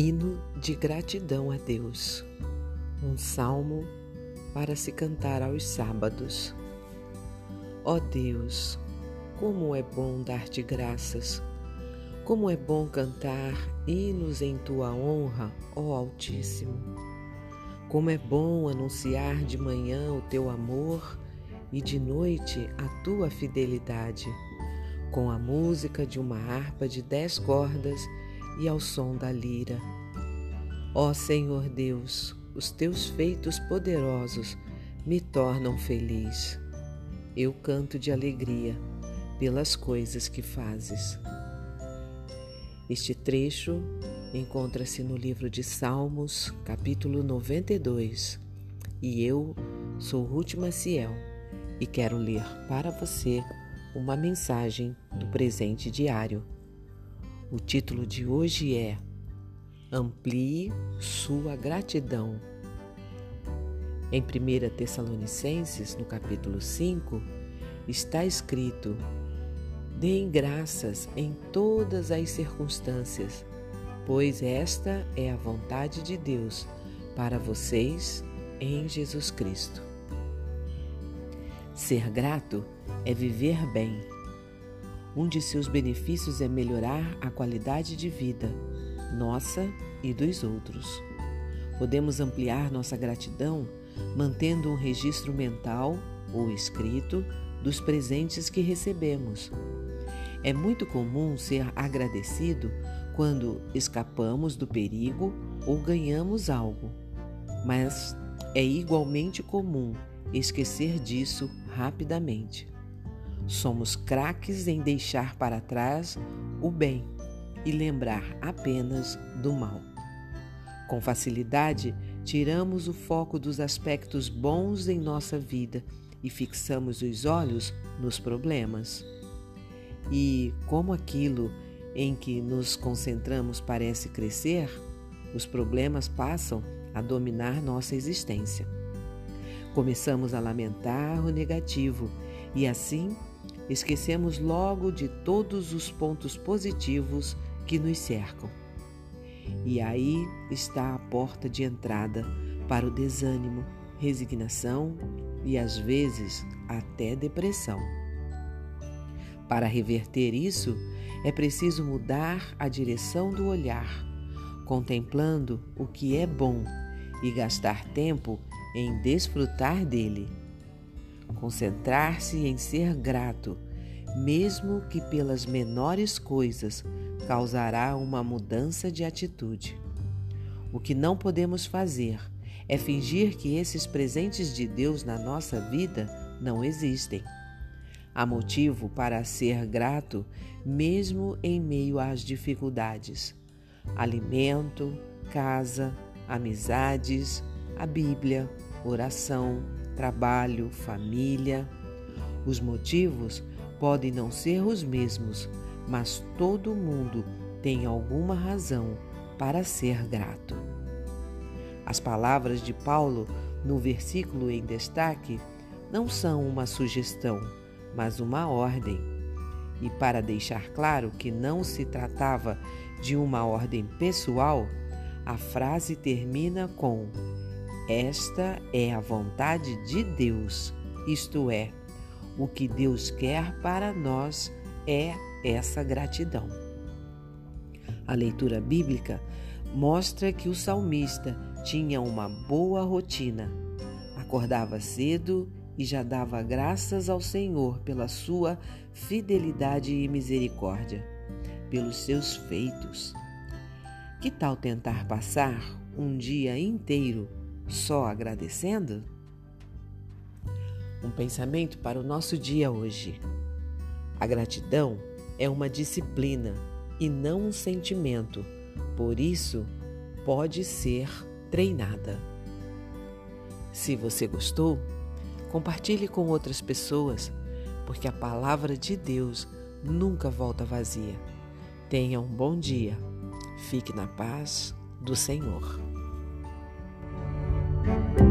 Hino de gratidão a Deus. Um salmo para se cantar aos sábados. Ó oh Deus, como é bom dar-te graças. Como é bom cantar hinos em tua honra, ó Altíssimo. Como é bom anunciar de manhã o teu amor e de noite a tua fidelidade, com a música de uma harpa de dez cordas e ao som da lira. Ó Senhor Deus, os teus feitos poderosos me tornam feliz. Eu canto de alegria pelas coisas que fazes. Este trecho encontra-se no livro de Salmos, capítulo 92. E eu sou Ruth Maciel e quero ler para você uma mensagem do presente diário o título de hoje é Amplie sua gratidão. Em 1 Tessalonicenses, no capítulo 5, está escrito: Deem graças em todas as circunstâncias, pois esta é a vontade de Deus para vocês em Jesus Cristo. Ser grato é viver bem um de seus benefícios é melhorar a qualidade de vida, nossa e dos outros. Podemos ampliar nossa gratidão mantendo um registro mental ou escrito dos presentes que recebemos. É muito comum ser agradecido quando escapamos do perigo ou ganhamos algo, mas é igualmente comum esquecer disso rapidamente. Somos craques em deixar para trás o bem e lembrar apenas do mal. Com facilidade, tiramos o foco dos aspectos bons em nossa vida e fixamos os olhos nos problemas. E como aquilo em que nos concentramos parece crescer, os problemas passam a dominar nossa existência. Começamos a lamentar o negativo e assim esquecemos logo de todos os pontos positivos que nos cercam. E aí está a porta de entrada para o desânimo, resignação e às vezes até depressão. Para reverter isso, é preciso mudar a direção do olhar, contemplando o que é bom e gastar tempo em desfrutar dele concentrar-se em ser grato, mesmo que pelas menores coisas, causará uma mudança de atitude. O que não podemos fazer é fingir que esses presentes de Deus na nossa vida não existem. Há motivo para ser grato, mesmo em meio às dificuldades. Alimento, casa, amizades, a Bíblia, oração, trabalho, família. Os motivos podem não ser os mesmos, mas todo mundo tem alguma razão para ser grato. As palavras de Paulo no versículo em destaque não são uma sugestão, mas uma ordem. E para deixar claro que não se tratava de uma ordem pessoal, a frase termina com esta é a vontade de Deus, isto é, o que Deus quer para nós é essa gratidão. A leitura bíblica mostra que o salmista tinha uma boa rotina. Acordava cedo e já dava graças ao Senhor pela sua fidelidade e misericórdia, pelos seus feitos. Que tal tentar passar um dia inteiro só agradecendo? Um pensamento para o nosso dia hoje. A gratidão é uma disciplina e não um sentimento, por isso pode ser treinada. Se você gostou, compartilhe com outras pessoas, porque a palavra de Deus nunca volta vazia. Tenha um bom dia. Fique na paz do Senhor. thank you